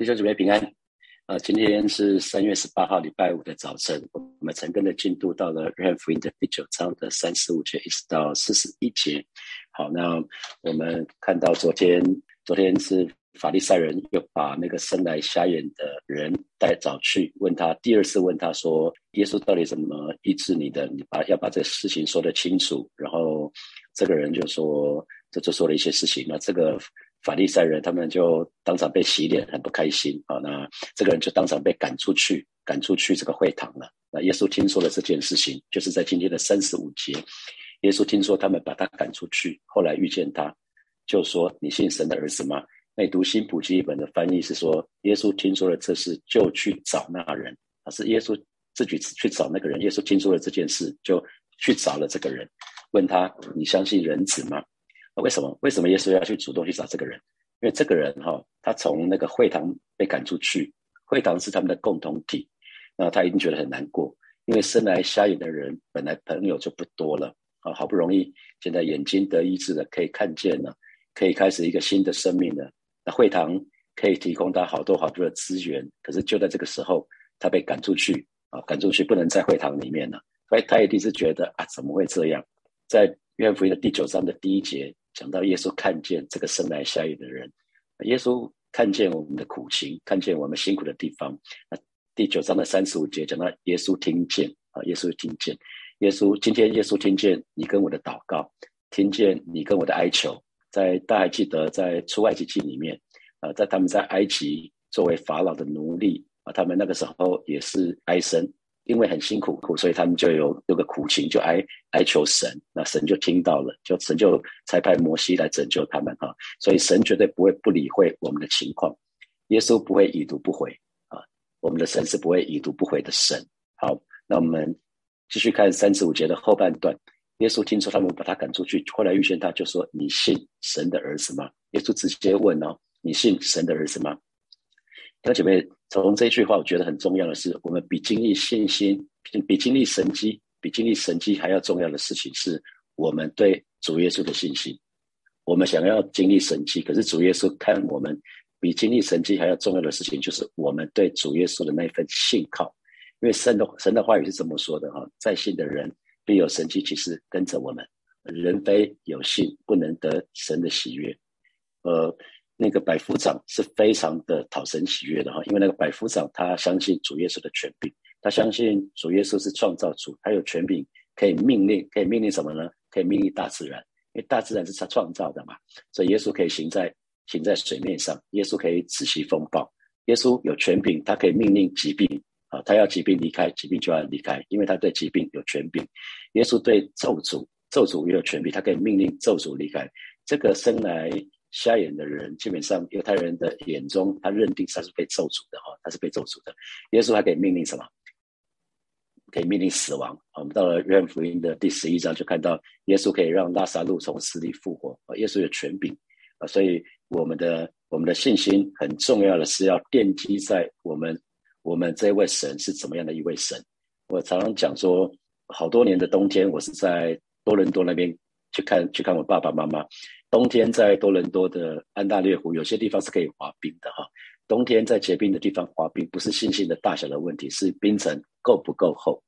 弟兄姊妹平安。呃，今天是三月十八号，礼拜五的早晨。我们陈根的进度到了约翰福音的第九章的三十五节，一直到四十一节。好，那我们看到昨天，昨天是法利赛人又把那个生来瞎眼的人带找去问他，第二次问他说：“耶稣到底怎么医治你的？你把要把这个事情说得清楚。”然后这个人就说，这就说了一些事情。那这个。法利赛人他们就当场被洗脸，很不开心啊！那这个人就当场被赶出去，赶出去这个会堂了。那耶稣听说了这件事情，就是在今天的三十五节，耶稣听说他们把他赶出去，后来遇见他，就说：“你信神的儿子吗？”那读新普基本的翻译是说：“耶稣听说了这事，就去找那人。”啊，是耶稣自己去找那个人。耶稣听说了这件事，就去找了这个人，问他：“你相信人子吗？”为什么？为什么耶稣要去主动去找这个人？因为这个人哈，他从那个会堂被赶出去，会堂是他们的共同体，那他一定觉得很难过。因为生来瞎眼的人本来朋友就不多了啊，好不容易现在眼睛得医治了，可以看见了，可以开始一个新的生命了。那会堂可以提供他好多好多的资源，可是就在这个时候，他被赶出去啊，赶出去不能在会堂里面了，所以他一定是觉得啊，怎么会这样？在约翰福音的第九章的第一节。讲到耶稣看见这个生来下雨的人，耶稣看见我们的苦情，看见我们辛苦的地方。那第九章的三十五节讲到耶稣听见啊，耶稣听见，耶稣今天耶稣听见你跟我的祷告，听见你跟我的哀求。在大家还记得在出埃及记里面啊，在他们在埃及作为法老的奴隶啊，他们那个时候也是哀声。因为很辛苦苦，所以他们就有有个苦情，就哀哀求神，那神就听到了，就神就才派摩西来拯救他们哈。所以神绝对不会不理会我们的情况，耶稣不会已读不回啊，我们的神是不会已读不回的神。好，那我们继续看三十五节的后半段，耶稣听说他们把他赶出去，后来遇见他就说：“你信神的儿子吗？”耶稣直接问哦：“你信神的儿子吗？”弟兄姐妹，从这句话，我觉得很重要的是，我们比经历信心、比经历神迹、比经历神迹还要重要的事情，是我们对主耶稣的信心。我们想要经历神迹，可是主耶稣看我们比经历神迹还要重要的事情，就是我们对主耶稣的那份信靠。因为神的神的话语是这么说的哈，在信的人必有神迹，其实跟着我们。人非有信，不能得神的喜悦。呃。那个百夫长是非常的讨神喜悦的哈，因为那个百夫长他相信主耶稣的权柄，他相信主耶稣是创造主，他有权柄可以命令，可以命令什么呢？可以命令大自然，因为大自然是他创造的嘛，所以耶稣可以行在行在水面上，耶稣可以止息风暴，耶稣有权柄，他可以命令疾病啊，他要疾病离开，疾病就要离开，因为他对疾病有权柄。耶稣对咒诅，咒诅也有权柄，他可以命令咒诅离开。这个生来。瞎眼的人，基本上犹太人的眼中，他认定他是被咒诅的哈，他是被咒诅的。耶稣还可以命令什么？可以命令死亡。我们到了约翰福音的第十一章，就看到耶稣可以让拉萨路从死里复活。啊，耶稣有权柄啊，所以我们的我们的信心很重要的是要奠基在我们我们这位神是怎么样的一位神。我常常讲说，好多年的冬天，我是在多伦多那边去看去看我爸爸妈妈。冬天在多伦多的安大略湖，有些地方是可以滑冰的哈。冬天在结冰的地方滑冰，不是信心的大小的问题，是冰层够不够厚。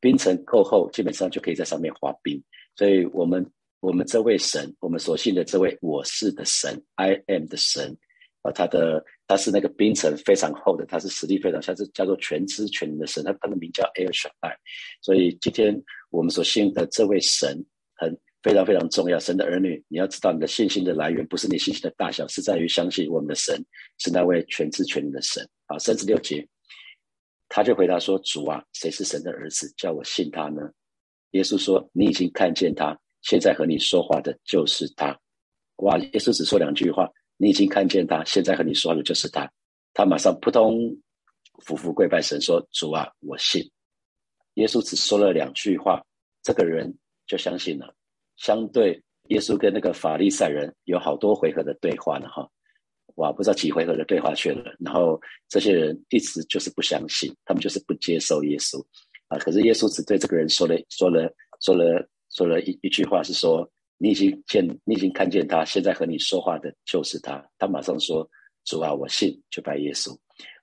冰层够厚，基本上就可以在上面滑冰。所以，我们我们这位神，我们所信的这位我是的神，I am 的神啊，他的他是那个冰层非常厚的，他是实力非常，像是叫做全知全能的神，他他的名叫 El Shaddai。所以，今天我们所信的这位神。非常非常重要，神的儿女，你要知道你的信心的来源，不是你信心的大小，是在于相信我们的神是那位全知全能的神。好，三十六节，他就回答说：“主啊，谁是神的儿子？叫我信他呢？”耶稣说：“你已经看见他，现在和你说话的就是他。”哇！耶稣只说两句话：“你已经看见他，现在和你说话的就是他。”他马上扑通俯伏跪拜神说：“主啊，我信。”耶稣只说了两句话，这个人就相信了。相对耶稣跟那个法利赛人有好多回合的对话呢，哈，哇，不知道几回合的对话去了。然后这些人一直就是不相信，他们就是不接受耶稣啊。可是耶稣只对这个人说了说了说了说了一一句话，是说你已经见你已经看见他，现在和你说话的就是他。他马上说：“主啊，我信，就拜耶稣，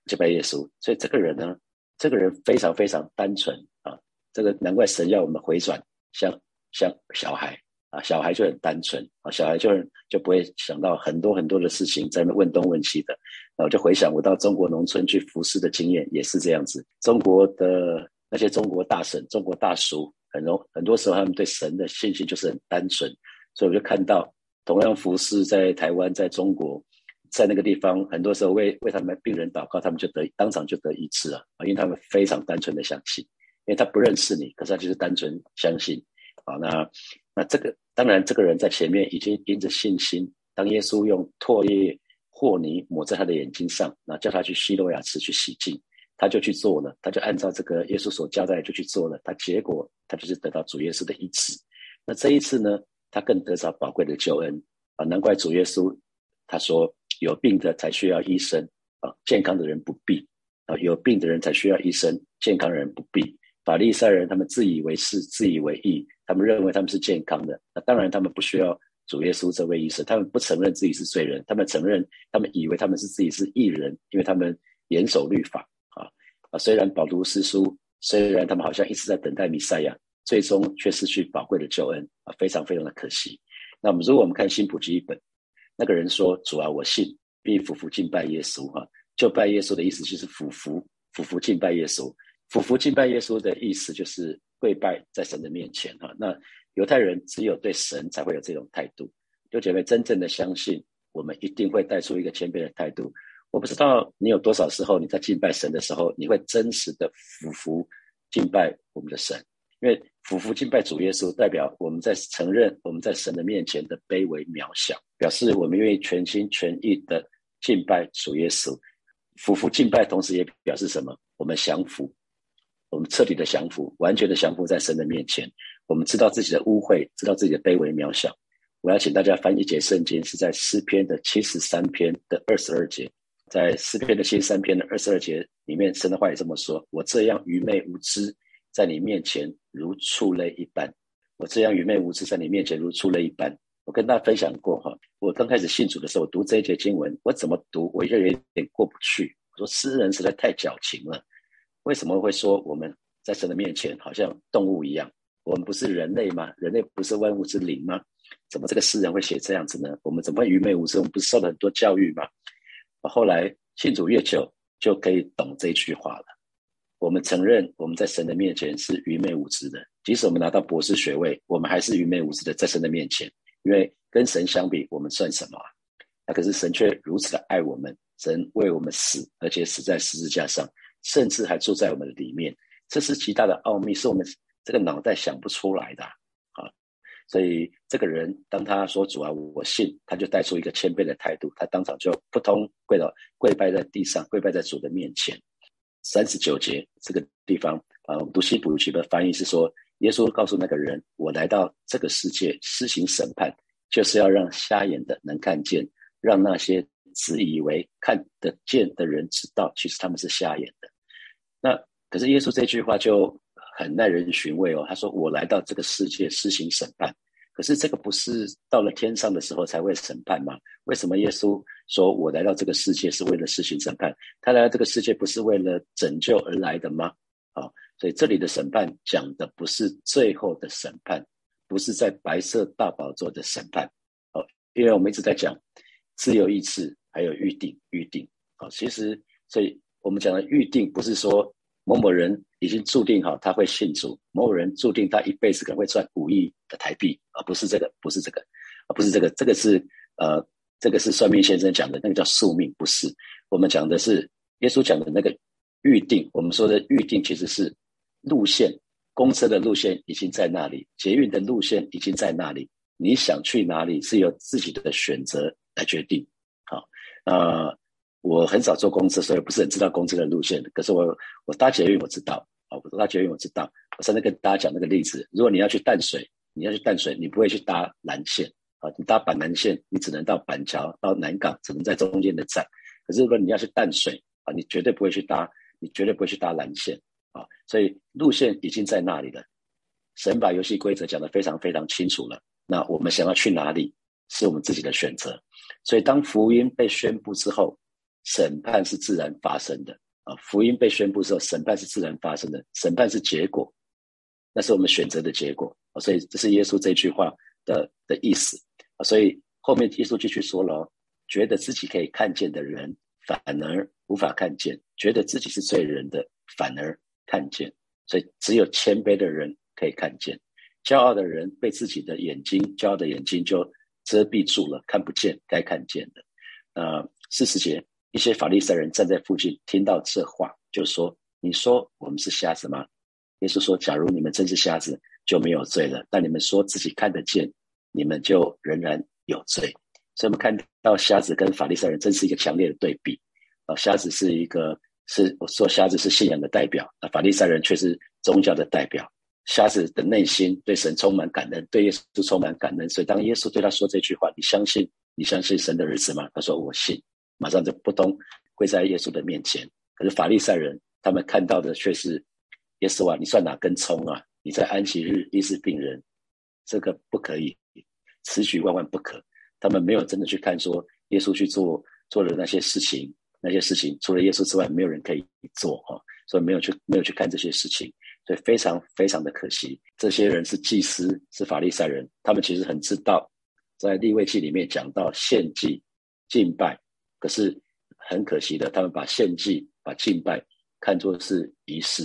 就拜耶稣。所以这个人呢，这个人非常非常单纯啊，这个难怪神要我们回转，像像小孩啊，小孩就很单纯啊，小孩就就不会想到很多很多的事情，在那问东问西的。然后就回想我到中国农村去服侍的经验，也是这样子。中国的那些中国大神、中国大叔，很多很多时候他们对神的信心就是很单纯，所以我就看到。同样服侍在台湾，在中国，在那个地方，很多时候为为他们病人祷告，他们就得当场就得医治啊！因为他们非常单纯的相信，因为他不认识你，可是他就是单纯相信啊。那那这个当然，这个人在前面已经因着信心，当耶稣用唾液和泥抹在他的眼睛上，那叫他去希罗亚池去洗净，他就去做了，他就按照这个耶稣所交代就去做了，他结果他就是得到主耶稣的医治。那这一次呢？他更得到宝贵的救恩啊！难怪主耶稣他说：“有病的才需要医生啊，健康的人不必啊。有病的人才需要医生，健康人不必。”法利赛人他们自以为是，自以为意，他们认为他们是健康的。那当然，他们不需要主耶稣这位医生，他们不承认自己是罪人，他们承认，他们以为他们是自己是义人，因为他们严守律法啊啊！虽然饱读诗书，虽然他们好像一直在等待弥赛亚。最终却失去宝贵的救恩啊，非常非常的可惜。那么，如果我们看新普记一本，那个人说：“主啊，我信，并俯伏敬拜耶稣。”哈，就拜耶稣的意思就是俯伏、俯伏敬拜耶稣。俯伏敬拜耶稣的意思就是跪拜在神的面前。哈，那犹太人只有对神才会有这种态度。就姐妹真正的相信，我们一定会带出一个谦卑的态度。我不知道你有多少时候你在敬拜神的时候，你会真实的俯伏敬拜我们的神。因为俯伏敬拜主耶稣，代表我们在承认我们在神的面前的卑微渺小，表示我们愿意全心全意的敬拜主耶稣。俯伏敬拜，同时也表示什么？我们降服，我们彻底的降服，完全的降服在神的面前。我们知道自己的污秽，知道自己的卑微渺小。我要请大家翻一节圣经，是在诗篇的七十三篇的二十二节。在诗篇的七十三篇的二十二节里面，神的话也这么说：我这样愚昧无知。在你面前如畜类一般，我这样愚昧无知，在你面前如畜类一般。我跟大家分享过哈，我刚开始信主的时候，我读这一节经文，我怎么读，我就有点过不去。我说诗人实在太矫情了，为什么会说我们在神的面前好像动物一样？我们不是人类吗？人类不是万物之灵吗？怎么这个诗人会写这样子呢？我们怎么会愚昧无知？我们不是受了很多教育吗？后来信主越久，就可以懂这句话了。我们承认我们在神的面前是愚昧无知的，即使我们拿到博士学位，我们还是愚昧无知的在神的面前。因为跟神相比，我们算什么？那可是神却如此的爱我们，神为我们死，而且死在十字架上，甚至还住在我们的里面。这是极大的奥秘，是我们这个脑袋想不出来的啊！所以这个人当他说主啊，我信，他就带出一个谦卑的态度，他当场就扑通跪倒，跪拜在地上，跪拜在主的面前。三十九节这个地方，啊，我们，读西普曲的翻译是说，耶稣告诉那个人：“我来到这个世界施行审判，就是要让瞎眼的能看见，让那些自以为看得见的人知道，其实他们是瞎眼的。”那可是耶稣这句话就很耐人寻味哦。他说：“我来到这个世界施行审判。”可是这个不是到了天上的时候才会审判吗？为什么耶稣说我来到这个世界是为了施行审判？他来到这个世界不是为了拯救而来的吗？啊，所以这里的审判讲的不是最后的审判，不是在白色大宝座的审判。哦，因为我们一直在讲自由意志，还有预定，预定。好，其实所以我们讲的预定不是说。某某人已经注定好他会信主，某某人注定他一辈子可能会赚五亿的台币，而不是这个，不是这个，啊不是这个，这个是呃，这个是算命先生讲的那个叫宿命，不是我们讲的是耶稣讲的那个预定。我们说的预定其实是路线，公车的路线已经在那里，捷运的路线已经在那里，你想去哪里是由自己的选择来决定。好，呃。我很少坐公车，所以不是很知道公车的路线。可是我我搭捷运我知道，啊，我搭捷运我知道。我上次跟大家讲那个例子，如果你要去淡水，你要去淡水，你不会去搭蓝线，啊，你搭板南线，你只能到板桥到南港，只能在中间的站。可是如果你要去淡水，啊，你绝对不会去搭，你绝对不会去搭蓝线，啊，所以路线已经在那里了。神把游戏规则讲得非常非常清楚了。那我们想要去哪里，是我们自己的选择。所以当福音被宣布之后，审判是自然发生的啊。福音被宣布之后，审判是自然发生的，审判是结果，那是我们选择的结果啊。所以这是耶稣这句话的的意思啊。所以后面耶稣继续说了，觉得自己可以看见的人，反而无法看见；觉得自己是罪人的，反而看见。所以只有谦卑的人可以看见，骄傲的人被自己的眼睛，骄傲的眼睛就遮蔽住了，看不见该看见的。呃，四十节，一些法利赛人站在附近，听到这话，就说：“你说我们是瞎子吗？”耶稣说：“假如你们真是瞎子，就没有罪了；但你们说自己看得见，你们就仍然有罪。”所以，我们看到瞎子跟法利赛人真是一个强烈的对比。啊，瞎子是一个是我说瞎子是信仰的代表，那法利赛人却是宗教的代表。瞎子的内心对神充满感恩，对耶稣充满感恩。所以，当耶稣对他说这句话：“你相信？”你相信神的儿子吗？他说我信，马上就扑通跪在耶稣的面前。可是法利赛人他们看到的却是耶稣啊，你算哪根葱啊？你在安息日医治病人，这个不可以，此举万万不可。他们没有真的去看说耶稣去做做的那些事情，那些事情除了耶稣之外，没有人可以做哈。所以没有去没有去看这些事情，所以非常非常的可惜。这些人是祭司，是法利赛人，他们其实很知道。在立位记里面讲到献祭、敬拜，可是很可惜的，他们把献祭、把敬拜看作是仪式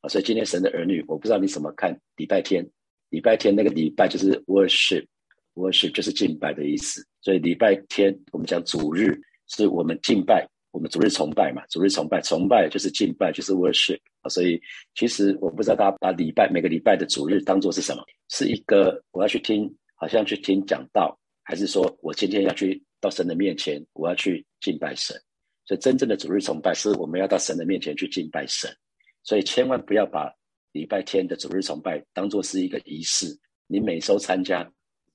啊。所以今天神的儿女，我不知道你怎么看礼拜天。礼拜天那个礼拜就是 worship，worship 就是敬拜的意思。所以礼拜天我们讲主日，是我们敬拜，我们主日崇拜嘛。主日崇拜，崇拜就是敬拜，就是 worship 啊。所以其实我不知道大家把礼拜每个礼拜的主日当做是什么，是一个我要去听。好像去听讲道，还是说我今天要去到神的面前，我要去敬拜神。所以真正的主日崇拜是我们要到神的面前去敬拜神。所以千万不要把礼拜天的主日崇拜当做是一个仪式，你每周参加，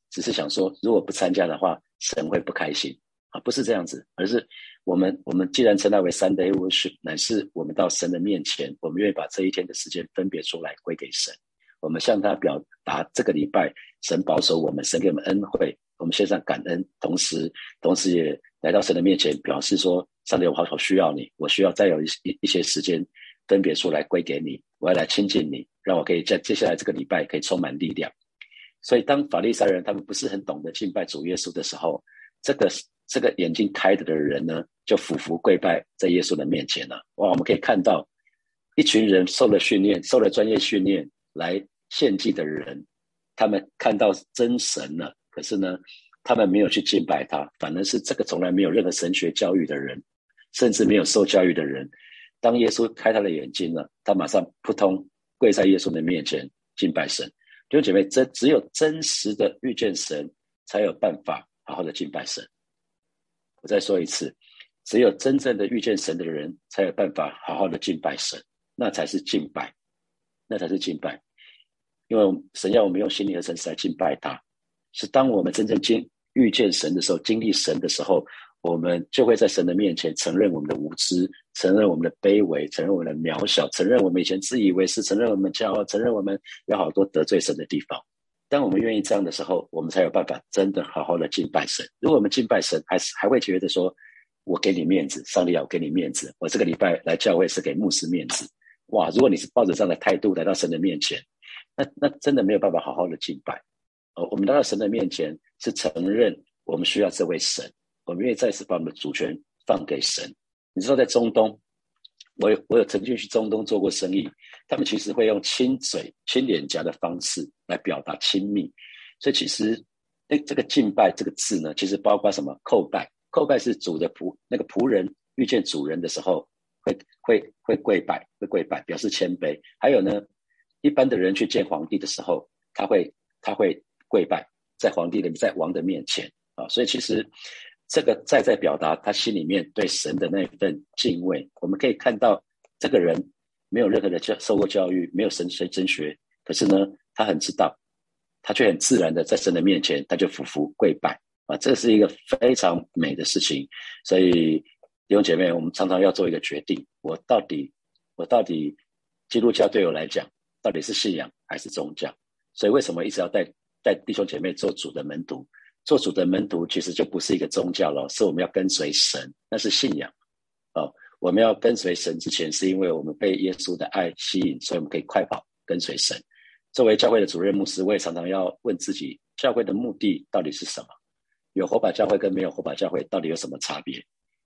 只是想说如果不参加的话，神会不开心啊？不是这样子，而是我们我们既然称它为 Sunday worship，乃是我们到神的面前，我们愿意把这一天的时间分别出来归给神。我们向他表达这个礼拜神保守我们，神给我们恩惠，我们献上感恩，同时，同时也来到神的面前，表示说：上帝，我好好需要你，我需要再有一一一些时间分别出来归给你，我要来亲近你，让我可以在接下来这个礼拜可以充满力量。所以，当法利赛人他们不是很懂得敬拜主耶稣的时候，这个这个眼睛开的的人呢，就俯伏跪拜在耶稣的面前了。哇，我们可以看到一群人受了训练，受了专业训练来。献祭的人，他们看到真神了，可是呢，他们没有去敬拜他，反而是这个从来没有任何神学教育的人，甚至没有受教育的人，当耶稣开他的眼睛了，他马上扑通跪在耶稣的面前敬拜神。弟兄姐妹，这只有真实的遇见神，才有办法好好的敬拜神。我再说一次，只有真正的遇见神的人，才有办法好好的敬拜神，那才是敬拜，那才是敬拜。因为神要我们用心灵和诚实来敬拜他，是当我们真正经遇见神的时候，经历神的时候，我们就会在神的面前承认我们的无知，承认我们的卑微，承认我们的渺小，承认我们以前自以为是，承认我们骄傲，承认我们有好多得罪神的地方。当我们愿意这样的时候，我们才有办法真的好好的敬拜神。如果我们敬拜神，还是还会觉得说，我给你面子，上帝要给你面子，我这个礼拜来教会是给牧师面子。哇！如果你是抱着这样的态度来到神的面前，那那真的没有办法好好的敬拜，哦，我们来到神的面前是承认我们需要这位神，我们愿意再次把我们的主权放给神。你知道，在中东，我有我有曾经去中东做过生意，他们其实会用亲嘴、亲脸颊的方式来表达亲密，所以其实那这个敬拜这个字呢，其实包括什么？叩拜，叩拜是主的仆那个仆人遇见主人的时候会会会跪拜，会跪拜表示谦卑，还有呢。一般的人去见皇帝的时候，他会他会跪拜在皇帝的在王的面前啊，所以其实这个在在表达他心里面对神的那份敬畏。我们可以看到这个人没有任何的教受过教育，没有神神真学，可是呢，他很知道，他却很自然的在神的面前，他就俯伏跪拜啊，这是一个非常美的事情。所以弟兄姐妹，我们常常要做一个决定：我到底我到底基督教对我来讲。到底是信仰还是宗教？所以为什么一直要带带弟兄姐妹做主的门徒？做主的门徒其实就不是一个宗教了，是我们要跟随神，那是信仰哦。我们要跟随神之前，是因为我们被耶稣的爱吸引，所以我们可以快跑跟随神。作为教会的主任牧师，我也常常要问自己：教会的目的到底是什么？有火把教会跟没有火把教会到底有什么差别？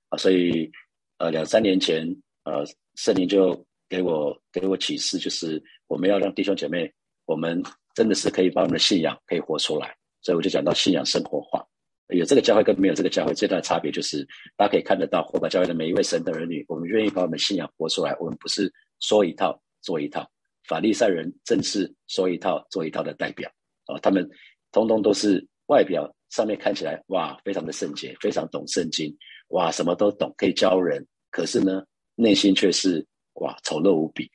啊，所以呃，两三年前，呃，圣灵就给我给我启示，就是我们要让弟兄姐妹，我们真的是可以把我们的信仰可以活出来。所以我就讲到信仰生活化。有这个教会跟没有这个教会最大的差别，就是大家可以看得到，火把教会的每一位神的儿女，我们愿意把我们的信仰活出来。我们不是说一套做一套，法利赛人正是说一套做一套的代表啊。他们通通都是外表上面看起来哇，非常的圣洁，非常懂圣经，哇，什么都懂，可以教人。可是呢，内心却是哇丑陋无比。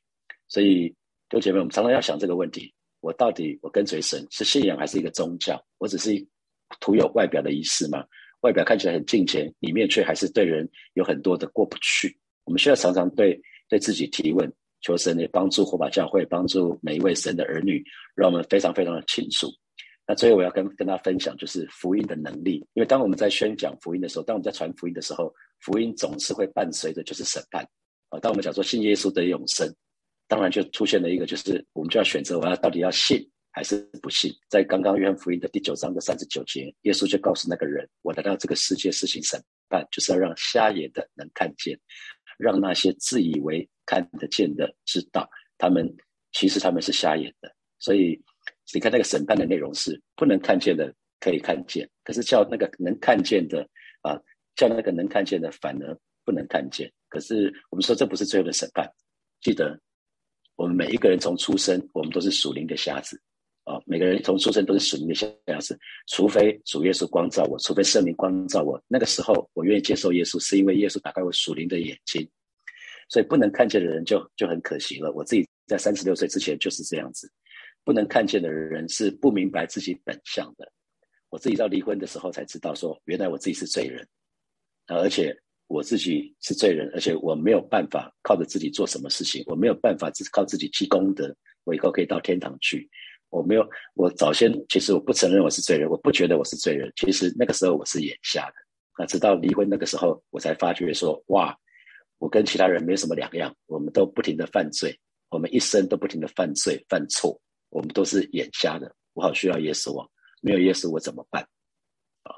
所以弟兄姐妹，我们常常要想这个问题：我到底我跟随神是信仰还是一个宗教？我只是。徒有外表的仪式吗？外表看起来很敬虔，里面却还是对人有很多的过不去。我们需要常常对对自己提问，求神也帮助火把教会，帮助每一位神的儿女，让我们非常非常的清楚。那最后我要跟跟大家分享，就是福音的能力。因为当我们在宣讲福音的时候，当我们在传福音的时候，福音总是会伴随着就是审判啊。当我们讲说信耶稣得永生，当然就出现了一个，就是我们就要选择，我要到底要信。还是不信，在刚刚约翰福音的第九章的三十九节，耶稣就告诉那个人：“我来到这个世界实行审判，就是要让瞎眼的能看见，让那些自以为看得见的知道，他们其实他们是瞎眼的。”所以你看那个审判的内容是不能看见的可以看见，可是叫那个能看见的啊，叫那个能看见的反而不能看见。可是我们说这不是最后的审判，记得我们每一个人从出生，我们都是属灵的瞎子。啊，每个人从出生都是属灵的瞎子，除非主耶稣光照我，除非圣灵光照我，那个时候我愿意接受耶稣，是因为耶稣打开我属灵的眼睛。所以不能看见的人就就很可惜了。我自己在三十六岁之前就是这样子，不能看见的人是不明白自己本相的。我自己到离婚的时候才知道，说原来我自己是罪人，而且我自己是罪人，而且我没有办法靠着自己做什么事情，我没有办法只靠自己积功德，我以后可以到天堂去。我没有，我早先其实我不承认我是罪人，我不觉得我是罪人。其实那个时候我是眼瞎的啊，直到离婚那个时候，我才发觉说，哇，我跟其他人没什么两样，我们都不停的犯罪，我们一生都不停的犯罪犯错，我们都是眼瞎的。我好需要耶稣啊，没有耶稣我怎么办啊？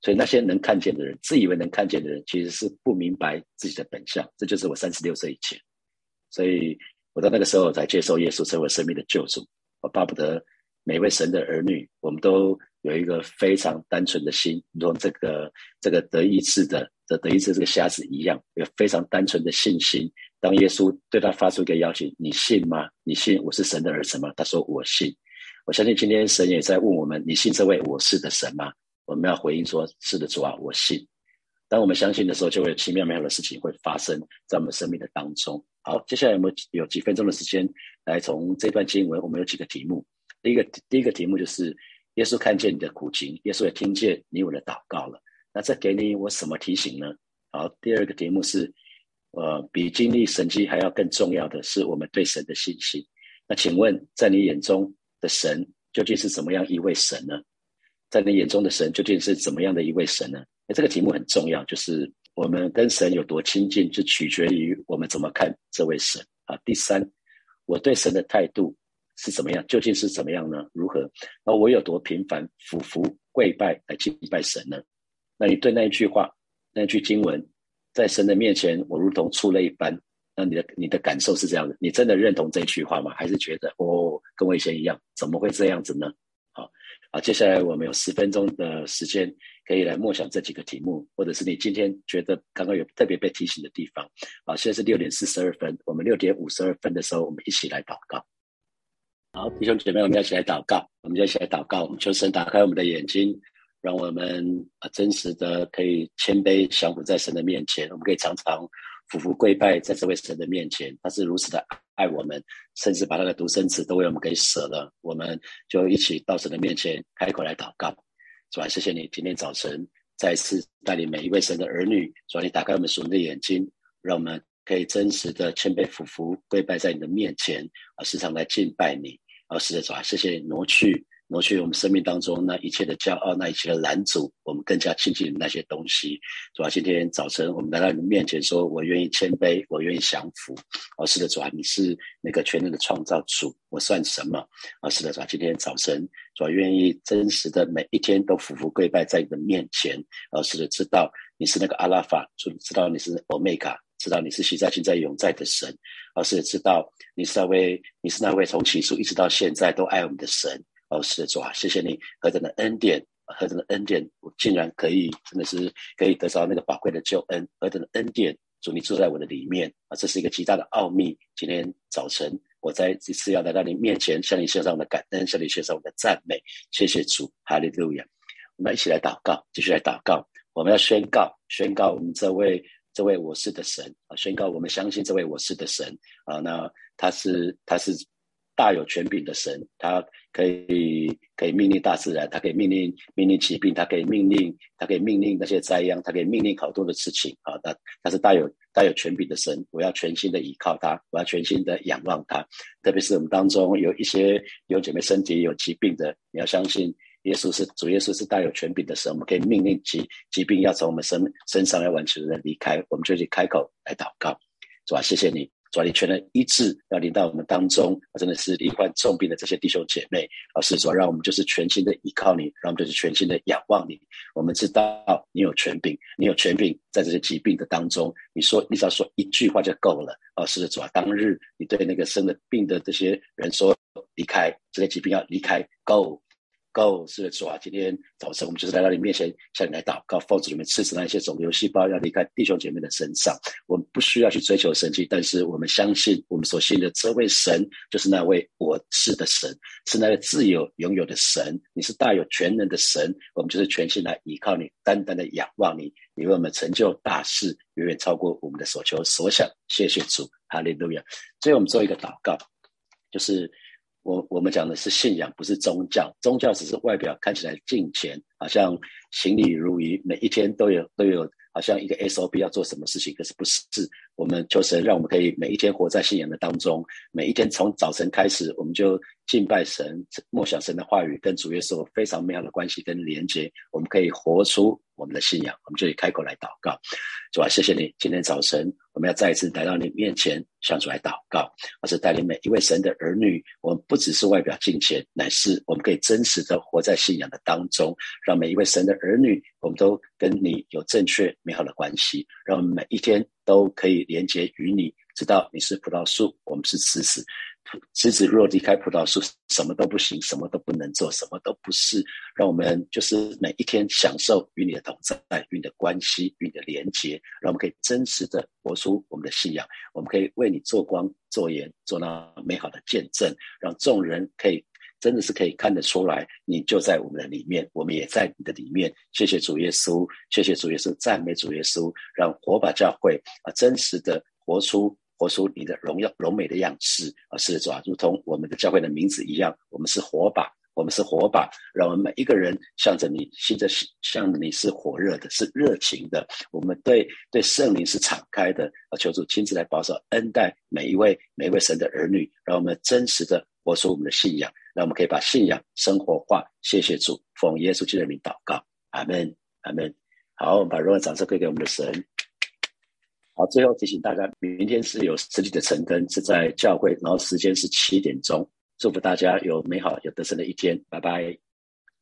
所以那些能看见的人，自以为能看见的人，其实是不明白自己的本相。这就是我三十六岁以前，所以我到那个时候才接受耶稣成为生命的救主。我巴不得每位神的儿女，我们都有一个非常单纯的心，如同这个这个得医治的的得医治这个瞎子一样，有非常单纯的信心。当耶稣对他发出一个邀请：“你信吗？你信我是神的儿子吗？”他说：“我信。”我相信今天神也在问我们：“你信这位我是的神吗？”我们要回应说：“是的，主啊，我信。”当我们相信的时候，就会有奇妙美好的事情会发生在我们生命的当中。好，接下来有没有有几分钟的时间来从这段经文？我们有几个题目。第一个第一个题目就是耶稣看见你的苦情，耶稣也听见你我的祷告了。那这给你我什么提醒呢？好，第二个题目是，呃，比经历神迹还要更重要的是我们对神的信心。那请问，在你眼中的神究竟是怎么样一位神呢？在你眼中的神究竟是怎么样的一位神呢？那这个题目很重要，就是我们跟神有多亲近，就取决于我们怎么看这位神啊。第三，我对神的态度是怎么样？究竟是怎么样呢？如何？那我有多频繁俯伏跪拜来敬拜神呢？那你对那一句话、那句经文，在神的面前，我如同出了一般，那你的你的感受是这样的？你真的认同这句话吗？还是觉得哦，跟我以前一样？怎么会这样子呢？啊，接下来我们有十分钟的时间。可以来默想这几个题目，或者是你今天觉得刚刚有特别被提醒的地方啊。现在是六点四十二分，我们六点五十二分的时候，我们一起来祷告。好，弟兄姐妹，我们要一起来祷告，我们就一起来祷告。我们求神打开我们的眼睛，让我们啊真实的可以谦卑降服在神的面前。我们可以常常俯伏跪拜在这位神的面前，他是如此的爱我们，甚至把那个独生子都为我们给舍了。我们就一起到神的面前开口来祷告。主啊，谢谢你今天早晨再次带领每一位神的儿女，主啊，你打开我们属灵的眼睛，让我们可以真实的谦卑俯伏跪拜在你的面前，啊，时常来敬拜你。啊，是的，主啊，谢谢你挪去挪去我们生命当中那一切的骄傲，那一切的拦阻，我们更加亲近那些东西。主啊，今天早晨我们来到你面前，说我愿意谦卑，我愿意降服。哦，是的，主啊，你是那个全能的创造主，我算什么？哦，是的，主啊，今天早晨主啊，愿意真实的每一天都俯伏跪拜在你的面前。哦，是的，知道你是那个阿拉法，主知道你是欧米伽，知道你是昔在、今在、永在的神。而是知道你是那位，你是那位从起初一直到现在都爱我们的神。哦，是的，主啊，谢谢你何等的恩典，何等的恩典，我竟然可以，真的是可以得到那个宝贵的救恩，何等的恩典，主你住在我的里面啊，这是一个极大的奥秘。今天早晨，我在这次要来到你面前，向你献上我的感恩，向你献上我的赞美，谢谢主，哈利路亚。我们一起来祷告，继续来祷告。我们要宣告，宣告我们这位这位我是的神啊，宣告我们相信这位我是的神啊，那他是他是。大有权柄的神，他可以可以命令大自然，他可以命令命令疾病，他可以命令他可以命令那些灾殃，他可以命令好多的事情啊！他他是大有大有权柄的神，我要全心的依靠他，我要全心的仰望他。特别是我们当中有一些有姐妹身体有疾病的，你要相信耶稣是主，耶稣是大有权柄的神，我们可以命令疾疾病要从我们身身上要完全的离开，我们就去开口来祷告，是吧？谢谢你。主你全能医治要临到我们当中，真的是罹患重病的这些弟兄姐妹，啊！是主让我们就是全心的依靠你，让我们就是全心的仰望你。我们知道你有权柄，你有权柄在这些疾病的当中，你说你只要说一句话就够了。老师主啊，当日你对那个生了病的这些人说离开，这些疾病要离开，Go。哦是的主啊！今天早晨我们就是来到你面前，向你来祷告，奉主里面赐死那些肿瘤细胞，要离开弟兄姐妹的身上。我们不需要去追求神迹，但是我们相信，我们所信的这位神，就是那位我是的神，是那位自由拥有的神。你是大有全能的神，我们就是全心来依靠你，单单的仰望你，你为我们成就大事，远远超过我们的所求所想。谢谢主，哈利路亚！最后我们做一个祷告，就是。我我们讲的是信仰，不是宗教。宗教只是外表看起来敬虔，好像行礼如仪，每一天都有都有，好像一个 SOP 要做什么事情。可是不是，我们就是让我们可以每一天活在信仰的当中，每一天从早晨开始，我们就敬拜神，默想神的话语，跟主耶稣非常美好的关系跟连接，我们可以活出。我们的信仰，我们就以开口来祷告，主啊，谢谢你！今天早晨，我们要再一次来到你面前，向主来祷告，而是带领每一位神的儿女。我们不只是外表敬虔，乃是我们可以真实的活在信仰的当中，让每一位神的儿女，我们都跟你有正确美好的关系，让我们每一天都可以连接于你，知道你是葡萄树，我们是枝子。枝子若离开葡萄树，什么都不行，什么都不能做，什么都不是。让我们就是每一天享受与你的同在、与你的关系、与你的连接，让我们可以真实的活出我们的信仰。我们可以为你做光、做盐，做那美好的见证，让众人可以真的是可以看得出来，你就在我们的里面，我们也在你的里面。谢谢主耶稣，谢谢主耶稣，赞美主耶稣，让火把教会啊，真实的活出。活出你的荣耀、荣美的样式啊！是主啊，如同我们的教会的名字一样，我们是火把，我们是火把，让我们每一个人向着你，向着向你是火热的，是热情的。我们对对圣灵是敞开的啊！求主亲自来保守恩待每一位每一位神的儿女，让我们真实的活出我们的信仰，让我们可以把信仰生活化。谢谢主，奉耶稣基督的名祷告，阿门，阿门。好，我们把荣耀掌声归给我们的神。好，最后提醒大家，明天是有实体的晨更，是在教会，然后时间是七点钟。祝福大家有美好有得胜的一天，拜拜。